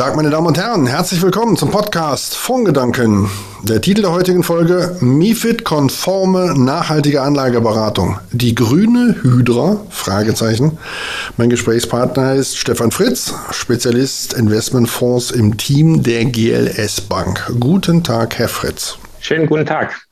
Tag, meine Damen und Herren. Herzlich willkommen zum Podcast Fondgedanken. Der Titel der heutigen Folge MIFID-konforme nachhaltige Anlageberatung. Die grüne Hydra? Fragezeichen. Mein Gesprächspartner ist Stefan Fritz, Spezialist Investmentfonds im Team der GLS Bank. Guten Tag, Herr Fritz. Schönen guten Tag.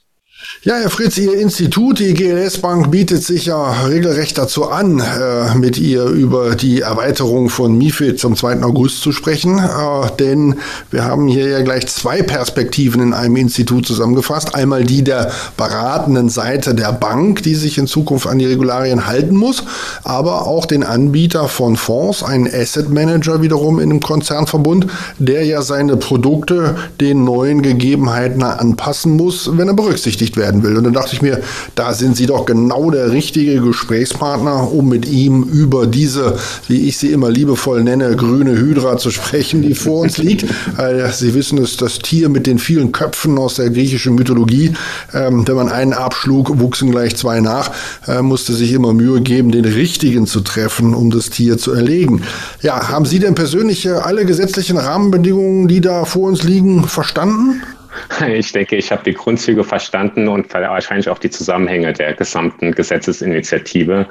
Ja, Herr Fritz, Ihr Institut, die GLS Bank, bietet sich ja regelrecht dazu an, äh, mit ihr über die Erweiterung von MIFID zum 2. August zu sprechen. Äh, denn wir haben hier ja gleich zwei Perspektiven in einem Institut zusammengefasst. Einmal die der beratenden Seite der Bank, die sich in Zukunft an die Regularien halten muss, aber auch den Anbieter von Fonds, einen Asset Manager wiederum in einem Konzernverbund, der ja seine Produkte den neuen Gegebenheiten anpassen muss, wenn er berücksichtigt wird werden will. Und dann dachte ich mir, da sind Sie doch genau der richtige Gesprächspartner, um mit ihm über diese, wie ich sie immer liebevoll nenne, grüne Hydra zu sprechen, die vor uns liegt. Äh, sie wissen es, das Tier mit den vielen Köpfen aus der griechischen Mythologie. Ähm, wenn man einen abschlug, wuchsen gleich zwei nach, äh, musste sich immer Mühe geben, den richtigen zu treffen, um das Tier zu erlegen. Ja, haben Sie denn persönlich alle gesetzlichen Rahmenbedingungen, die da vor uns liegen, verstanden? Ich denke, ich habe die Grundzüge verstanden und wahrscheinlich auch die Zusammenhänge der gesamten Gesetzesinitiative.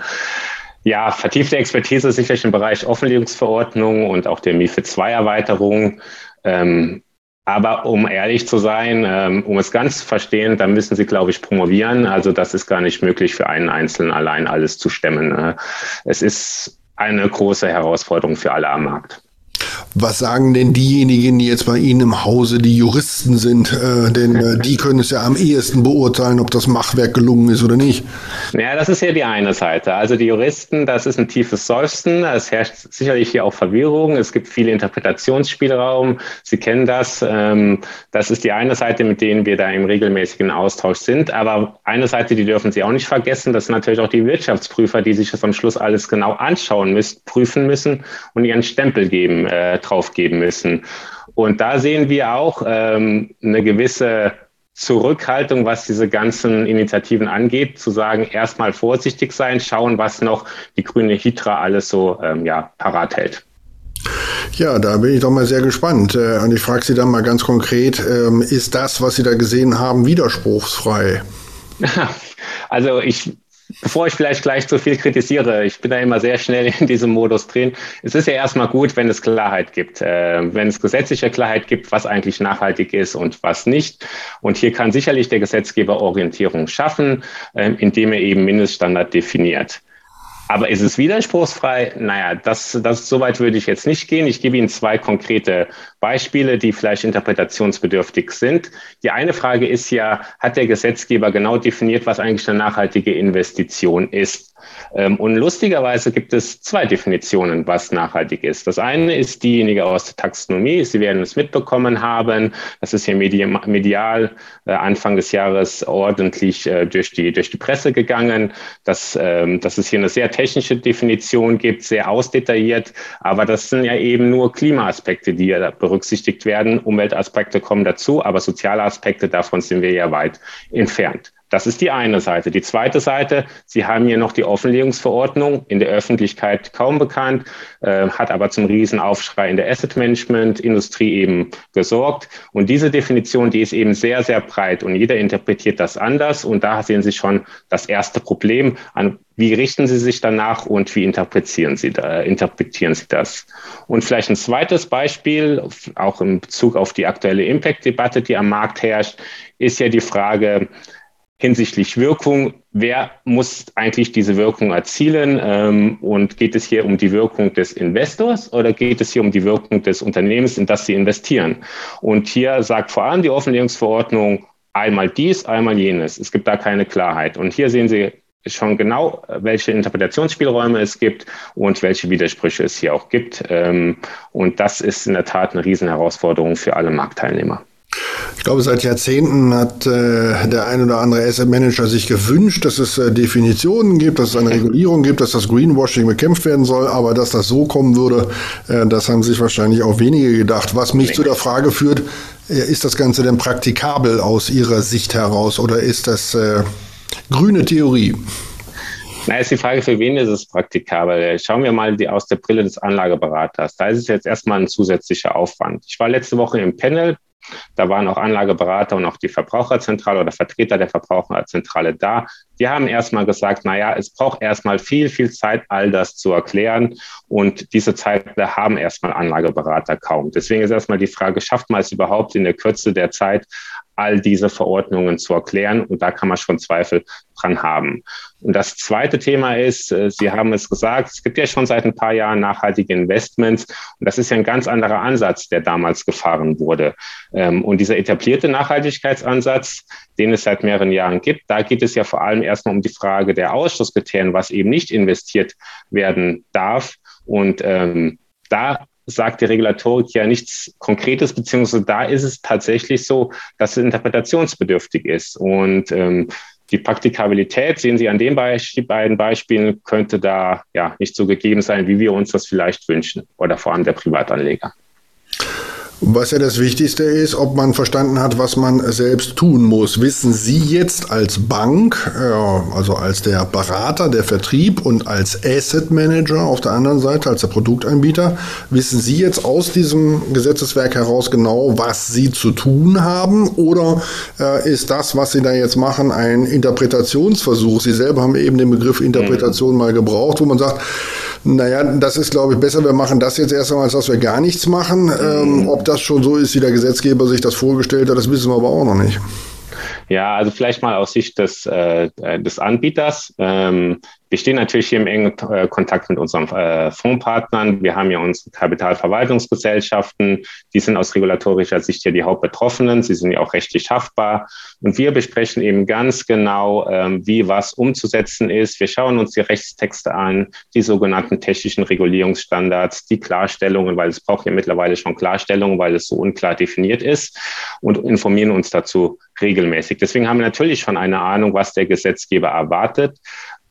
Ja, vertiefte Expertise sicherlich im Bereich Offenlegungsverordnung und auch der MIFID II-Erweiterung. Ähm, aber um ehrlich zu sein, ähm, um es ganz zu verstehen, dann müssen Sie, glaube ich, promovieren. Also das ist gar nicht möglich für einen Einzelnen allein alles zu stemmen. Ne? Es ist eine große Herausforderung für alle am Markt. Was sagen denn diejenigen, die jetzt bei Ihnen im Hause die Juristen sind? Äh, denn äh, die können es ja am ehesten beurteilen, ob das Machwerk gelungen ist oder nicht. Ja, das ist ja die eine Seite. Also die Juristen, das ist ein tiefes Seufzen. Es herrscht sicherlich hier auch Verwirrung. Es gibt viel Interpretationsspielraum. Sie kennen das. Ähm, das ist die eine Seite, mit denen wir da im regelmäßigen Austausch sind. Aber eine Seite, die dürfen Sie auch nicht vergessen, das sind natürlich auch die Wirtschaftsprüfer, die sich das am Schluss alles genau anschauen müssen, prüfen müssen und ihren Stempel geben äh, drauf geben müssen. Und da sehen wir auch ähm, eine gewisse Zurückhaltung, was diese ganzen Initiativen angeht, zu sagen, erstmal vorsichtig sein, schauen, was noch die grüne Hydra alles so ähm, ja, parat hält. Ja, da bin ich doch mal sehr gespannt. Äh, und ich frage Sie dann mal ganz konkret, ähm, ist das, was Sie da gesehen haben, widerspruchsfrei? Also ich Bevor ich vielleicht gleich zu viel kritisiere, ich bin da immer sehr schnell in diesem Modus drin. Es ist ja erstmal gut, wenn es Klarheit gibt, äh, wenn es gesetzliche Klarheit gibt, was eigentlich nachhaltig ist und was nicht. Und hier kann sicherlich der Gesetzgeber Orientierung schaffen, äh, indem er eben Mindeststandard definiert. Aber ist es widerspruchsfrei? Naja, das, das, so weit würde ich jetzt nicht gehen. Ich gebe Ihnen zwei konkrete Beispiele, die vielleicht interpretationsbedürftig sind. Die eine Frage ist ja, hat der Gesetzgeber genau definiert, was eigentlich eine nachhaltige Investition ist? Ähm, und lustigerweise gibt es zwei Definitionen, was nachhaltig ist. Das eine ist diejenige aus der Taxonomie. Sie werden es mitbekommen haben. Das ist hier medial äh, Anfang des Jahres ordentlich äh, durch, die, durch die Presse gegangen, dass, ähm, dass es hier eine sehr technische Definition gibt, sehr ausdetailliert. Aber das sind ja eben nur Klimaaspekte, die hier berücksichtigt werden. Umweltaspekte kommen dazu, aber soziale Aspekte davon sind wir ja weit entfernt. Das ist die eine Seite. Die zweite Seite, Sie haben hier noch die Offenlegungsverordnung, in der Öffentlichkeit kaum bekannt, äh, hat aber zum Riesenaufschrei in der Asset Management Industrie eben gesorgt. Und diese Definition, die ist eben sehr, sehr breit und jeder interpretiert das anders. Und da sehen Sie schon das erste Problem an, wie richten Sie sich danach und wie interpretieren Sie, da, interpretieren Sie das? Und vielleicht ein zweites Beispiel, auch in Bezug auf die aktuelle Impact-Debatte, die am Markt herrscht, ist ja die Frage, hinsichtlich Wirkung, wer muss eigentlich diese Wirkung erzielen? Ähm, und geht es hier um die Wirkung des Investors oder geht es hier um die Wirkung des Unternehmens, in das Sie investieren? Und hier sagt vor allem die Offenlegungsverordnung einmal dies, einmal jenes. Es gibt da keine Klarheit. Und hier sehen Sie schon genau, welche Interpretationsspielräume es gibt und welche Widersprüche es hier auch gibt. Ähm, und das ist in der Tat eine Riesenherausforderung für alle Marktteilnehmer. Ich glaube, seit Jahrzehnten hat äh, der ein oder andere Asset Manager sich gewünscht, dass es äh, Definitionen gibt, dass es eine Regulierung gibt, dass das Greenwashing bekämpft werden soll. Aber dass das so kommen würde, äh, das haben sich wahrscheinlich auch wenige gedacht. Was mich zu der Frage führt, äh, ist das Ganze denn praktikabel aus Ihrer Sicht heraus oder ist das äh, grüne Theorie? Na, ist die Frage, für wen ist es praktikabel? Schauen wir mal die, aus der Brille des Anlageberaters. Da ist es jetzt erstmal ein zusätzlicher Aufwand. Ich war letzte Woche im Panel da waren auch Anlageberater und auch die Verbraucherzentrale oder Vertreter der Verbraucherzentrale da. Die haben erstmal gesagt, naja, es braucht erstmal viel, viel Zeit, all das zu erklären. Und diese Zeit haben erstmal Anlageberater kaum. Deswegen ist erstmal die Frage, schafft man es überhaupt in der Kürze der Zeit, all diese Verordnungen zu erklären. Und da kann man schon Zweifel dran haben. Und das zweite Thema ist, äh, Sie haben es gesagt, es gibt ja schon seit ein paar Jahren nachhaltige Investments. Und das ist ja ein ganz anderer Ansatz, der damals gefahren wurde. Ähm, und dieser etablierte Nachhaltigkeitsansatz, den es seit mehreren Jahren gibt, da geht es ja vor allem erstmal um die Frage der Ausschlusskriterien, was eben nicht investiert werden darf. Und ähm, da sagt die Regulatorik ja nichts Konkretes, beziehungsweise da ist es tatsächlich so, dass es interpretationsbedürftig ist. Und ähm, die Praktikabilität, sehen Sie an den Beisp beiden Beispielen, könnte da ja nicht so gegeben sein, wie wir uns das vielleicht wünschen oder vor allem der Privatanleger. Was ja das Wichtigste ist, ob man verstanden hat, was man selbst tun muss. Wissen Sie jetzt als Bank, also als der Berater, der Vertrieb und als Asset Manager auf der anderen Seite, als der Produktanbieter, wissen Sie jetzt aus diesem Gesetzeswerk heraus genau, was Sie zu tun haben? Oder äh, ist das, was Sie da jetzt machen, ein Interpretationsversuch? Sie selber haben eben den Begriff Interpretation mhm. mal gebraucht, wo man sagt, naja, das ist, glaube ich, besser, wir machen das jetzt erst einmal, als dass wir gar nichts machen. Ähm, mhm. ob das schon so ist, wie der Gesetzgeber sich das vorgestellt hat, das wissen wir aber auch noch nicht. Ja, also vielleicht mal aus Sicht des, äh, des Anbieters. Ähm, wir stehen natürlich hier im engen äh, Kontakt mit unseren äh, Fondspartnern. Wir haben ja unsere Kapitalverwaltungsgesellschaften. Die sind aus regulatorischer Sicht ja die Hauptbetroffenen. Sie sind ja auch rechtlich haftbar. Und wir besprechen eben ganz genau, ähm, wie was umzusetzen ist. Wir schauen uns die Rechtstexte an, die sogenannten technischen Regulierungsstandards, die Klarstellungen, weil es braucht ja mittlerweile schon Klarstellungen, weil es so unklar definiert ist und informieren uns dazu regelmäßig. Deswegen haben wir natürlich schon eine Ahnung, was der Gesetzgeber erwartet.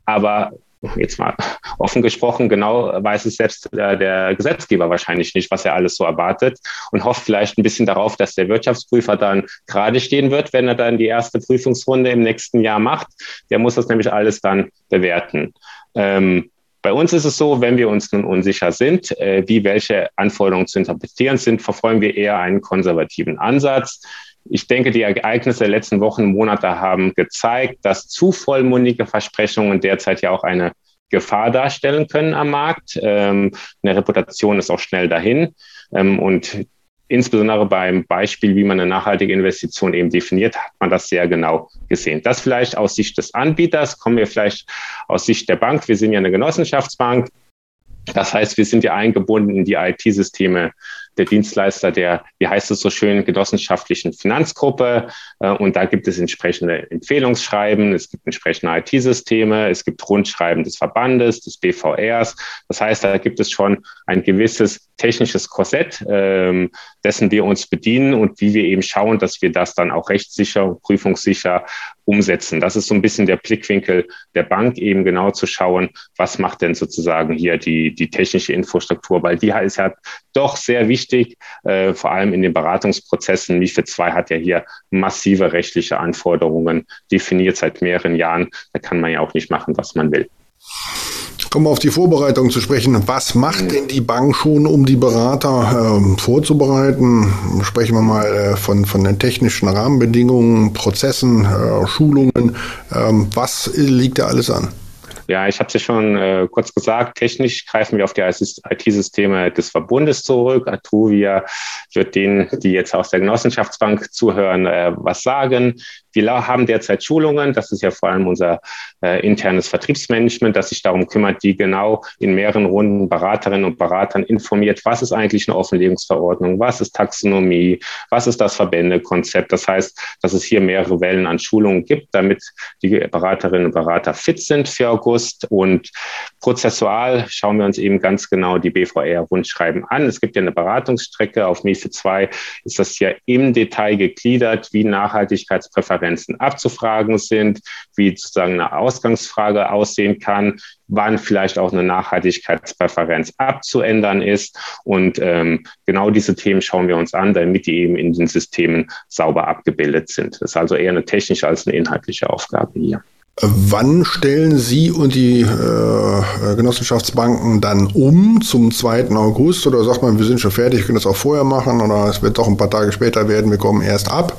Aber jetzt mal offen gesprochen, genau weiß es selbst äh, der Gesetzgeber wahrscheinlich nicht, was er alles so erwartet und hofft vielleicht ein bisschen darauf, dass der Wirtschaftsprüfer dann gerade stehen wird, wenn er dann die erste Prüfungsrunde im nächsten Jahr macht. Der muss das nämlich alles dann bewerten. Ähm, bei uns ist es so, wenn wir uns nun unsicher sind, äh, wie welche Anforderungen zu interpretieren sind, verfolgen wir eher einen konservativen Ansatz. Ich denke, die Ereignisse der letzten Wochen, Monate haben gezeigt, dass zu vollmundige Versprechungen derzeit ja auch eine Gefahr darstellen können am Markt. Ähm, eine Reputation ist auch schnell dahin. Ähm, und insbesondere beim Beispiel, wie man eine nachhaltige Investition eben definiert, hat man das sehr genau gesehen. Das vielleicht aus Sicht des Anbieters, kommen wir vielleicht aus Sicht der Bank. Wir sind ja eine Genossenschaftsbank. Das heißt, wir sind ja eingebunden in die IT-Systeme der Dienstleister der, wie heißt es so schön, genossenschaftlichen Finanzgruppe. Äh, und da gibt es entsprechende Empfehlungsschreiben, es gibt entsprechende IT-Systeme, es gibt Rundschreiben des Verbandes, des BVRs. Das heißt, da gibt es schon ein gewisses technisches Korsett, ähm, dessen wir uns bedienen und wie wir eben schauen, dass wir das dann auch rechtssicher und prüfungssicher umsetzen. Das ist so ein bisschen der Blickwinkel der Bank, eben genau zu schauen, was macht denn sozusagen hier die, die technische Infrastruktur, weil die ist ja doch sehr wichtig, äh, vor allem in den Beratungsprozessen. MIFID 2 hat ja hier massive rechtliche Anforderungen definiert seit mehreren Jahren. Da kann man ja auch nicht machen, was man will. Kommen wir auf die Vorbereitung zu sprechen. Was macht denn die Bank schon, um die Berater äh, vorzubereiten? Sprechen wir mal äh, von, von den technischen Rahmenbedingungen, Prozessen, äh, Schulungen. Ähm, was liegt da alles an? Ja, ich habe es ja schon äh, kurz gesagt, technisch greifen wir auf die IT-Systeme des Verbundes zurück. Atruvia wird denen, die jetzt aus der Genossenschaftsbank zuhören, äh, was sagen. Wir haben derzeit Schulungen, das ist ja vor allem unser äh, internes Vertriebsmanagement, das sich darum kümmert, die genau in mehreren Runden Beraterinnen und Beratern informiert, was ist eigentlich eine Offenlegungsverordnung, was ist Taxonomie, was ist das Verbändekonzept. Das heißt, dass es hier mehrere Wellen an Schulungen gibt, damit die Beraterinnen und Berater fit sind für August. Und prozessual schauen wir uns eben ganz genau die BVR-Rundschreiben an. Es gibt ja eine Beratungsstrecke. Auf MIFID 2 ist das ja im Detail gegliedert, wie Nachhaltigkeitspräferenzen Präferenzen abzufragen sind, wie sozusagen eine Ausgangsfrage aussehen kann, wann vielleicht auch eine Nachhaltigkeitspräferenz abzuändern ist. Und ähm, genau diese Themen schauen wir uns an, damit die eben in den Systemen sauber abgebildet sind. Das ist also eher eine technische als eine inhaltliche Aufgabe hier. Wann stellen Sie und die äh, Genossenschaftsbanken dann um zum 2. August? Oder sagt man, wir sind schon fertig, können das auch vorher machen? Oder es wird doch ein paar Tage später werden, wir kommen erst ab?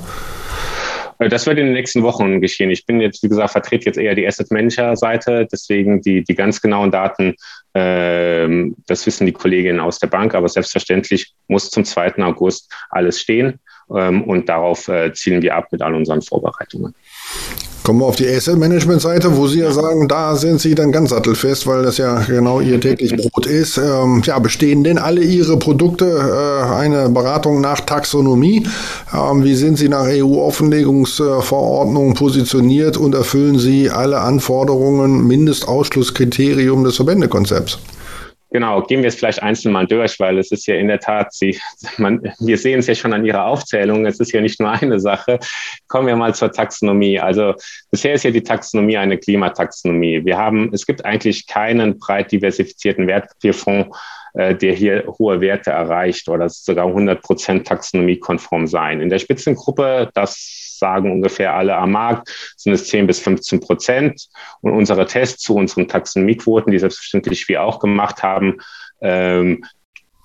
Äh, das wird in den nächsten Wochen geschehen. Ich bin jetzt, wie gesagt, vertrete jetzt eher die Asset Manager Seite, deswegen die, die ganz genauen Daten, ähm, das wissen die Kolleginnen aus der Bank, aber selbstverständlich muss zum 2. August alles stehen ähm, und darauf äh, zielen wir ab mit all unseren Vorbereitungen. Kommen wir auf die Asset Management Seite, wo Sie ja sagen, da sind Sie dann ganz sattelfest, weil das ja genau Ihr täglich Brot ist. Ähm, ja, bestehen denn alle Ihre Produkte äh, eine Beratung nach Taxonomie? Ähm, wie sind Sie nach EU-Offenlegungsverordnung positioniert und erfüllen Sie alle Anforderungen, Mindestausschlusskriterium des Verbändekonzepts? Genau, gehen wir es vielleicht einzeln mal durch, weil es ist ja in der Tat, Sie, man, wir sehen es ja schon an Ihrer Aufzählung, es ist ja nicht nur eine Sache. Kommen wir mal zur Taxonomie. Also bisher ist ja die Taxonomie eine Klimataxonomie. Wir haben, es gibt eigentlich keinen breit diversifizierten Wertpapierfonds, äh, der hier hohe Werte erreicht oder sogar 100 Prozent taxonomiekonform sein. In der Spitzengruppe, das sagen ungefähr alle am Markt, sind es 10 bis 15 Prozent. Und unsere Tests zu unseren Taxonomiequoten, die selbstverständlich wir auch gemacht haben, ähm,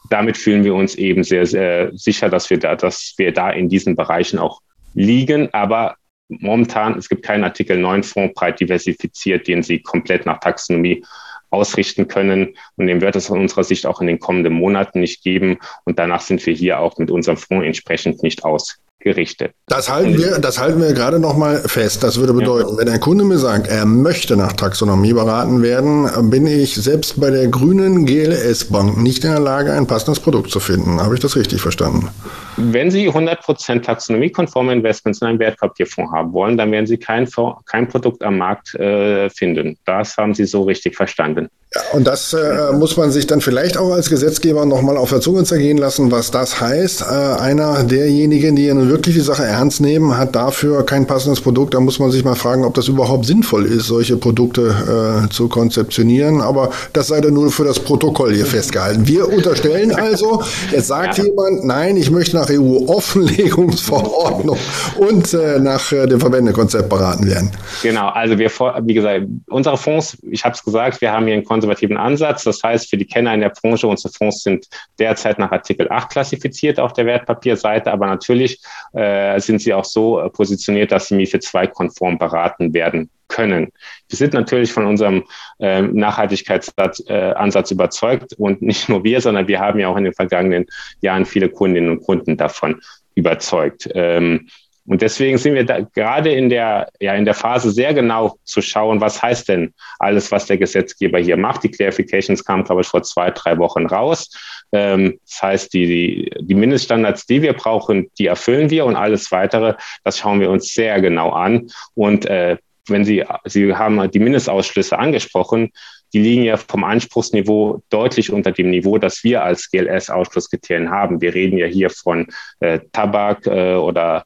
damit fühlen wir uns eben sehr, sehr sicher, dass wir da, dass wir da in diesen Bereichen auch liegen. Aber momentan, es gibt keinen Artikel 9 Fonds breit diversifiziert, den Sie komplett nach Taxonomie ausrichten können. Und den wird es aus unserer Sicht auch in den kommenden Monaten nicht geben. Und danach sind wir hier auch mit unserem Fonds entsprechend nicht aus gerichtet. Das halten wir, das halten wir gerade noch mal fest. Das würde bedeuten, ja. wenn ein Kunde mir sagt, er möchte nach Taxonomie beraten werden, bin ich selbst bei der grünen GLS Bank nicht in der Lage, ein passendes Produkt zu finden. Habe ich das richtig verstanden? Wenn Sie 100% taxonomiekonforme Investments in einem Wertpapierfonds haben wollen, dann werden Sie kein, kein Produkt am Markt äh, finden. Das haben Sie so richtig verstanden. Ja, und das äh, muss man sich dann vielleicht auch als Gesetzgeber nochmal auf der Zunge zergehen lassen, was das heißt. Äh, einer derjenigen, die nun wirklich die Sache ernst nehmen, hat dafür kein passendes Produkt. Da muss man sich mal fragen, ob das überhaupt sinnvoll ist, solche Produkte äh, zu konzeptionieren. Aber das sei dann nur für das Protokoll hier festgehalten. Wir unterstellen also, jetzt sagt ja. jemand, nein, ich möchte nach EU-Offenlegungsverordnung und äh, nach äh, dem Verbändekonzept beraten werden. Genau, also wir, wie gesagt, unsere Fonds, ich habe es gesagt, wir haben hier ein Konzept konservativen Ansatz. Das heißt, für die Kenner in der Branche, unsere Fonds sind derzeit nach Artikel 8 klassifiziert auf der Wertpapierseite, aber natürlich äh, sind sie auch so positioniert, dass sie MIFID 2 konform beraten werden können. Wir sind natürlich von unserem äh, Nachhaltigkeitsansatz äh, überzeugt und nicht nur wir, sondern wir haben ja auch in den vergangenen Jahren viele Kundinnen und Kunden davon überzeugt. Ähm, und deswegen sind wir da gerade in der, ja, in der Phase sehr genau zu schauen, was heißt denn alles, was der Gesetzgeber hier macht. Die Clarifications kamen, glaube ich, vor zwei, drei Wochen raus. Ähm, das heißt, die, die, die Mindeststandards, die wir brauchen, die erfüllen wir und alles weitere, das schauen wir uns sehr genau an. Und äh, wenn Sie, Sie haben die Mindestausschlüsse angesprochen, die liegen ja vom Anspruchsniveau deutlich unter dem Niveau, das wir als GLS-Ausschlusskriterien haben. Wir reden ja hier von äh, Tabak äh, oder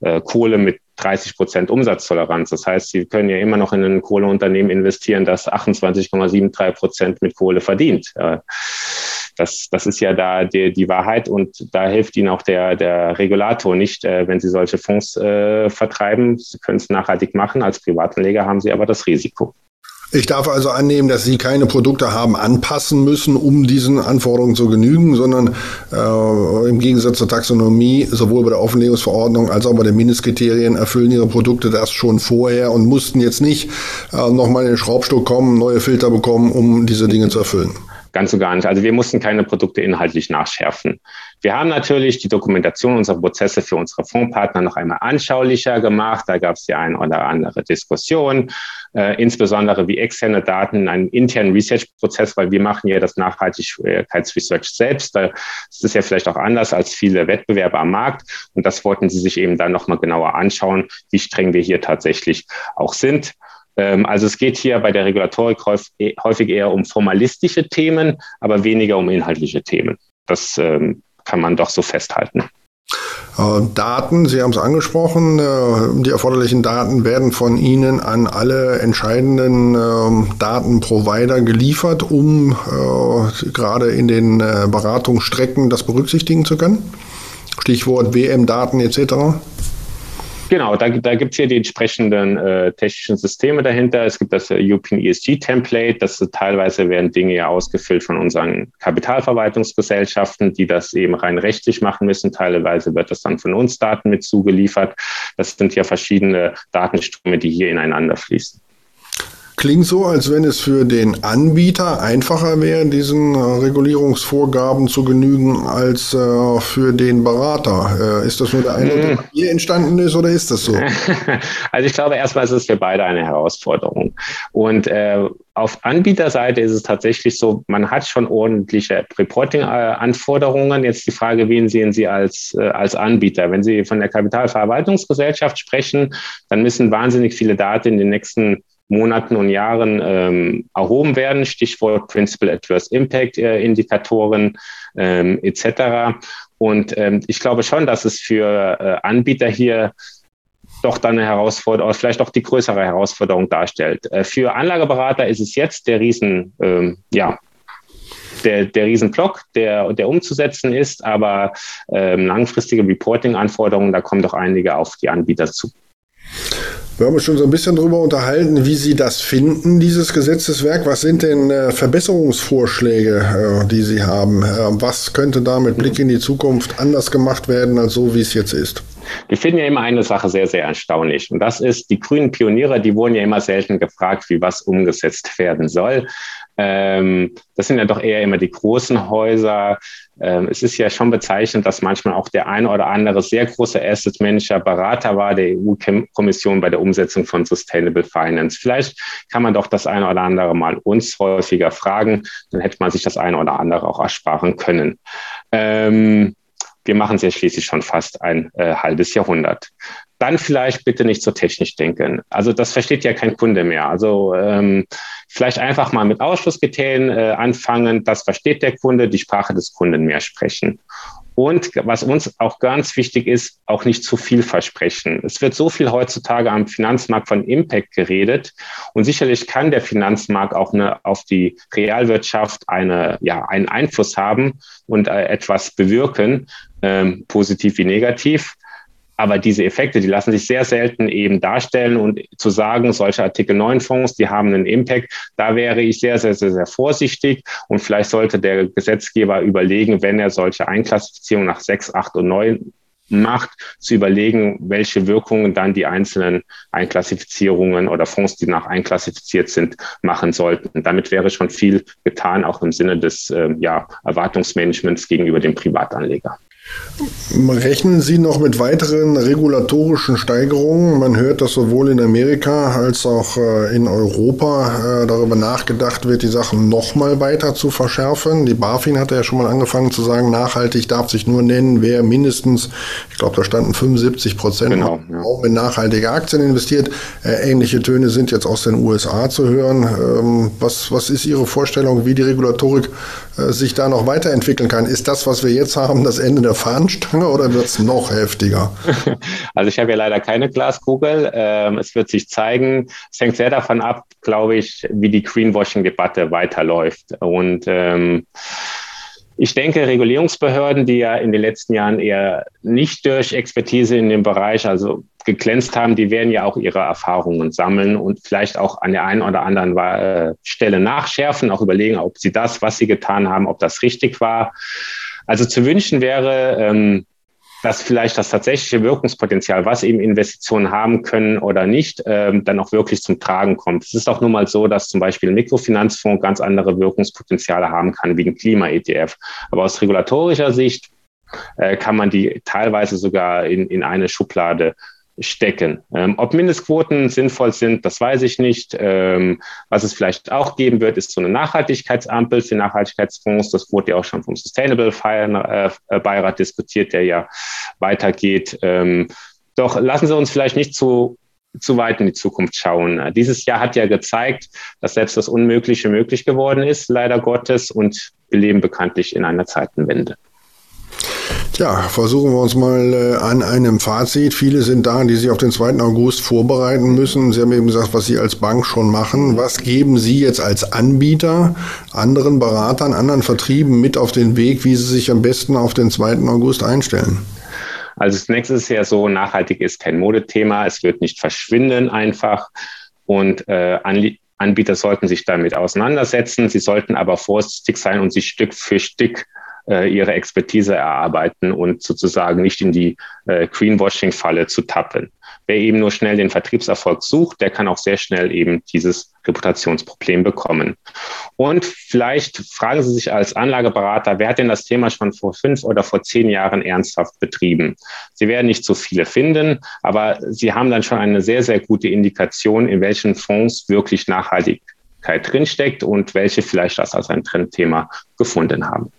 äh, Kohle mit 30 Prozent Umsatztoleranz. Das heißt, Sie können ja immer noch in ein Kohleunternehmen investieren, das 28,73 Prozent mit Kohle verdient. Das, das ist ja da die, die Wahrheit und da hilft Ihnen auch der, der Regulator nicht, äh, wenn Sie solche Fonds äh, vertreiben. Sie können es nachhaltig machen. Als Privatanleger haben Sie aber das Risiko. Ich darf also annehmen, dass Sie keine Produkte haben anpassen müssen, um diesen Anforderungen zu genügen, sondern äh, im Gegensatz zur Taxonomie sowohl bei der Offenlegungsverordnung als auch bei den Mindestkriterien erfüllen Ihre Produkte das schon vorher und mussten jetzt nicht äh, nochmal in den Schraubstock kommen, neue Filter bekommen, um diese Dinge zu erfüllen. Ganz so gar nicht. Also wir mussten keine Produkte inhaltlich nachschärfen. Wir haben natürlich die Dokumentation unserer Prozesse für unsere Fondspartner noch einmal anschaulicher gemacht. Da gab es die eine oder andere Diskussion, äh, insbesondere wie externe Daten in einem internen Research-Prozess, weil wir machen ja das Nachhaltigkeitsresearch selbst. Das ist ja vielleicht auch anders als viele Wettbewerber am Markt. Und das wollten sie sich eben dann nochmal genauer anschauen, wie streng wir hier tatsächlich auch sind. Ähm, also es geht hier bei der Regulatorik häufig eher um formalistische Themen, aber weniger um inhaltliche Themen. Das ähm, kann man doch so festhalten. Äh, Daten, Sie haben es angesprochen, äh, die erforderlichen Daten werden von Ihnen an alle entscheidenden ähm, Datenprovider geliefert, um äh, gerade in den Beratungsstrecken das berücksichtigen zu können. Stichwort WM-Daten etc. Genau, da, da gibt es hier die entsprechenden äh, technischen Systeme dahinter. Es gibt das äh, European ESG-Template. Das äh, teilweise werden Dinge ja ausgefüllt von unseren Kapitalverwaltungsgesellschaften, die das eben rein rechtlich machen müssen. Teilweise wird das dann von uns Daten mit zugeliefert. Das sind ja verschiedene Datenströme, die hier ineinander fließen. Klingt so, als wenn es für den Anbieter einfacher wäre, diesen äh, Regulierungsvorgaben zu genügen, als äh, für den Berater. Äh, ist das nur der Eindruck, der hier entstanden ist, oder ist das so? Also ich glaube, erstmal ist es für beide eine Herausforderung. Und äh, auf Anbieterseite ist es tatsächlich so, man hat schon ordentliche Reporting-Anforderungen. Jetzt die Frage, wen sehen Sie als, äh, als Anbieter? Wenn Sie von der Kapitalverwaltungsgesellschaft sprechen, dann müssen wahnsinnig viele Daten in den nächsten Monaten und Jahren ähm, erhoben werden. Stichwort Principal Adverse Impact äh, Indikatoren ähm, etc. Und ähm, ich glaube schon, dass es für äh, Anbieter hier doch dann eine Herausforderung, vielleicht auch die größere Herausforderung darstellt. Äh, für Anlageberater ist es jetzt der Riesen, ähm, ja, der, der Riesenblock, der, der umzusetzen ist, aber ähm, langfristige Reporting-Anforderungen, da kommen doch einige auf die Anbieter zu. Wir haben uns schon so ein bisschen darüber unterhalten, wie Sie das finden, dieses Gesetzeswerk. Was sind denn äh, Verbesserungsvorschläge, äh, die Sie haben? Äh, was könnte da mit Blick in die Zukunft anders gemacht werden, als so, wie es jetzt ist? Wir finden ja immer eine Sache sehr, sehr erstaunlich. Und das ist, die grünen Pioniere, die wurden ja immer selten gefragt, wie was umgesetzt werden soll. Ähm, das sind ja doch eher immer die großen Häuser. Ähm, es ist ja schon bezeichnend, dass manchmal auch der eine oder andere sehr große Asset Manager Berater war der EU-Kommission bei der Umsetzung von Sustainable Finance. Vielleicht kann man doch das eine oder andere mal uns häufiger fragen, dann hätte man sich das eine oder andere auch ersparen können. Ähm, wir machen es ja schließlich schon fast ein äh, halbes Jahrhundert dann vielleicht bitte nicht so technisch denken. Also das versteht ja kein Kunde mehr. Also ähm, vielleicht einfach mal mit Ausschlusskriterien äh, anfangen. Das versteht der Kunde, die Sprache des Kunden mehr sprechen. Und was uns auch ganz wichtig ist, auch nicht zu viel versprechen. Es wird so viel heutzutage am Finanzmarkt von Impact geredet. Und sicherlich kann der Finanzmarkt auch eine, auf die Realwirtschaft eine, ja, einen Einfluss haben und äh, etwas bewirken, ähm, positiv wie negativ. Aber diese Effekte, die lassen sich sehr selten eben darstellen und zu sagen, solche Artikel 9 Fonds, die haben einen Impact, da wäre ich sehr, sehr, sehr, sehr vorsichtig und vielleicht sollte der Gesetzgeber überlegen, wenn er solche Einklassifizierungen nach 6, 8 und 9 macht, zu überlegen, welche Wirkungen dann die einzelnen Einklassifizierungen oder Fonds, die nach einklassifiziert sind, machen sollten. Damit wäre schon viel getan, auch im Sinne des äh, ja, Erwartungsmanagements gegenüber dem Privatanleger. Rechnen Sie noch mit weiteren regulatorischen Steigerungen? Man hört, dass sowohl in Amerika als auch äh, in Europa äh, darüber nachgedacht wird, die Sachen noch mal weiter zu verschärfen. Die BaFin hatte ja schon mal angefangen zu sagen, nachhaltig darf sich nur nennen, wer mindestens, ich glaube, da standen 75 Prozent genau, ja. auch in nachhaltige Aktien investiert. Äh, ähnliche Töne sind jetzt aus den USA zu hören. Ähm, was, was ist Ihre Vorstellung, wie die Regulatorik sich da noch weiterentwickeln kann? Ist das, was wir jetzt haben, das Ende der Fahnenstange oder wird es noch heftiger? Also ich habe ja leider keine Glaskugel. Ähm, es wird sich zeigen. Es hängt sehr davon ab, glaube ich, wie die Greenwashing-Debatte weiterläuft. Und ähm, ich denke, Regulierungsbehörden, die ja in den letzten Jahren eher nicht durch Expertise in dem Bereich, also geglänzt haben, die werden ja auch ihre Erfahrungen sammeln und vielleicht auch an der einen oder anderen äh, Stelle nachschärfen, auch überlegen, ob sie das, was sie getan haben, ob das richtig war. Also zu wünschen wäre, ähm, dass vielleicht das tatsächliche Wirkungspotenzial, was eben Investitionen haben können oder nicht, ähm, dann auch wirklich zum Tragen kommt. Es ist auch nun mal so, dass zum Beispiel ein Mikrofinanzfonds ganz andere Wirkungspotenziale haben kann wie ein Klima-ETF. Aber aus regulatorischer Sicht äh, kann man die teilweise sogar in, in eine Schublade stecken. Ähm, ob Mindestquoten sinnvoll sind, das weiß ich nicht. Ähm, was es vielleicht auch geben wird, ist so eine Nachhaltigkeitsampel für Nachhaltigkeitsfonds. Das wurde ja auch schon vom Sustainable Fire, äh, Beirat diskutiert, der ja weitergeht. Ähm, doch lassen Sie uns vielleicht nicht zu zu weit in die Zukunft schauen. Dieses Jahr hat ja gezeigt, dass selbst das Unmögliche möglich geworden ist, leider Gottes, und wir leben bekanntlich in einer Zeitenwende. Ja, versuchen wir uns mal äh, an einem Fazit. Viele sind da, die sich auf den 2. August vorbereiten müssen. Sie haben eben gesagt, was Sie als Bank schon machen. Was geben Sie jetzt als Anbieter anderen Beratern, anderen Vertrieben mit auf den Weg, wie sie sich am besten auf den 2. August einstellen? Also das nächste ist ja so, nachhaltig ist kein Modethema, es wird nicht verschwinden einfach und äh, Anbieter sollten sich damit auseinandersetzen. Sie sollten aber vorsichtig sein und sich Stück für Stück äh, ihre Expertise erarbeiten und sozusagen nicht in die äh, Greenwashing-Falle zu tappen. Wer eben nur schnell den Vertriebserfolg sucht, der kann auch sehr schnell eben dieses Reputationsproblem bekommen. Und vielleicht fragen Sie sich als Anlageberater, wer hat denn das Thema schon vor fünf oder vor zehn Jahren ernsthaft betrieben? Sie werden nicht so viele finden, aber Sie haben dann schon eine sehr, sehr gute Indikation, in welchen Fonds wirklich Nachhaltigkeit drinsteckt und welche vielleicht das als ein Trendthema gefunden haben.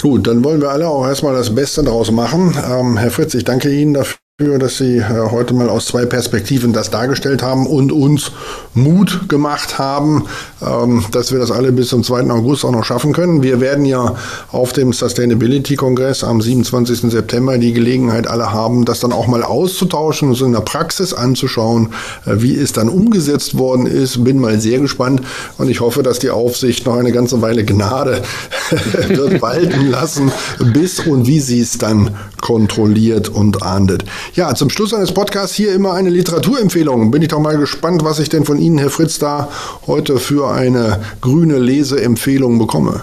Gut, dann wollen wir alle auch erstmal das Beste daraus machen. Ähm, Herr Fritz, ich danke Ihnen dafür dass Sie äh, heute mal aus zwei Perspektiven das dargestellt haben und uns Mut gemacht haben, ähm, dass wir das alle bis zum 2. August auch noch schaffen können. Wir werden ja auf dem Sustainability-Kongress am 27. September die Gelegenheit alle haben, das dann auch mal auszutauschen und in der Praxis anzuschauen, äh, wie es dann umgesetzt worden ist. Bin mal sehr gespannt und ich hoffe, dass die Aufsicht noch eine ganze Weile Gnade wird walten lassen, bis und wie sie es dann kontrolliert und ahndet. Ja, zum Schluss eines Podcasts hier immer eine Literaturempfehlung. Bin ich doch mal gespannt, was ich denn von Ihnen, Herr Fritz, da heute für eine grüne Leseempfehlung bekomme.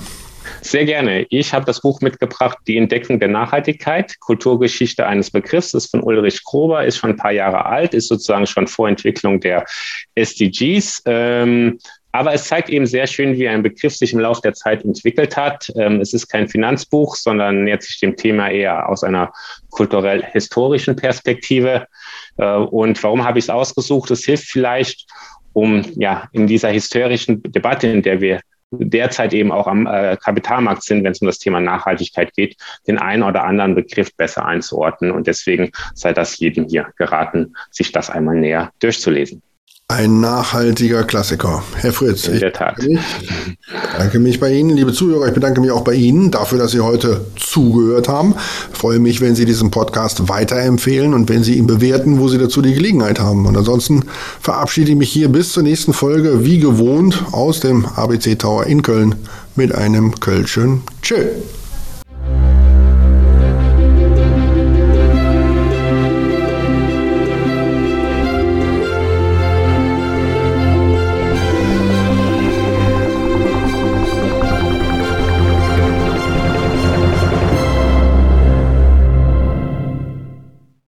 Sehr gerne. Ich habe das Buch mitgebracht, Die Entdeckung der Nachhaltigkeit, Kulturgeschichte eines Begriffs. Ist von Ulrich Krober, ist schon ein paar Jahre alt, ist sozusagen schon Vorentwicklung der SDGs. Ähm, aber es zeigt eben sehr schön, wie ein Begriff sich im Laufe der Zeit entwickelt hat. Ähm, es ist kein Finanzbuch, sondern nähert sich dem Thema eher aus einer kulturell-historischen Perspektive. Äh, und warum habe ich es ausgesucht? Es hilft vielleicht, um ja in dieser historischen Debatte, in der wir derzeit eben auch am äh, Kapitalmarkt sind, wenn es um das Thema Nachhaltigkeit geht, den einen oder anderen Begriff besser einzuordnen. Und deswegen sei das jedem hier geraten, sich das einmal näher durchzulesen. Ein nachhaltiger Klassiker. Herr Fritz, In der Tat. Ich bedanke mich bei Ihnen, liebe Zuhörer. Ich bedanke mich auch bei Ihnen dafür, dass Sie heute zugehört haben. Ich freue mich, wenn Sie diesen Podcast weiterempfehlen und wenn Sie ihn bewerten, wo Sie dazu die Gelegenheit haben. Und ansonsten verabschiede ich mich hier bis zur nächsten Folge, wie gewohnt, aus dem ABC Tower in Köln mit einem Kölschen Tschö.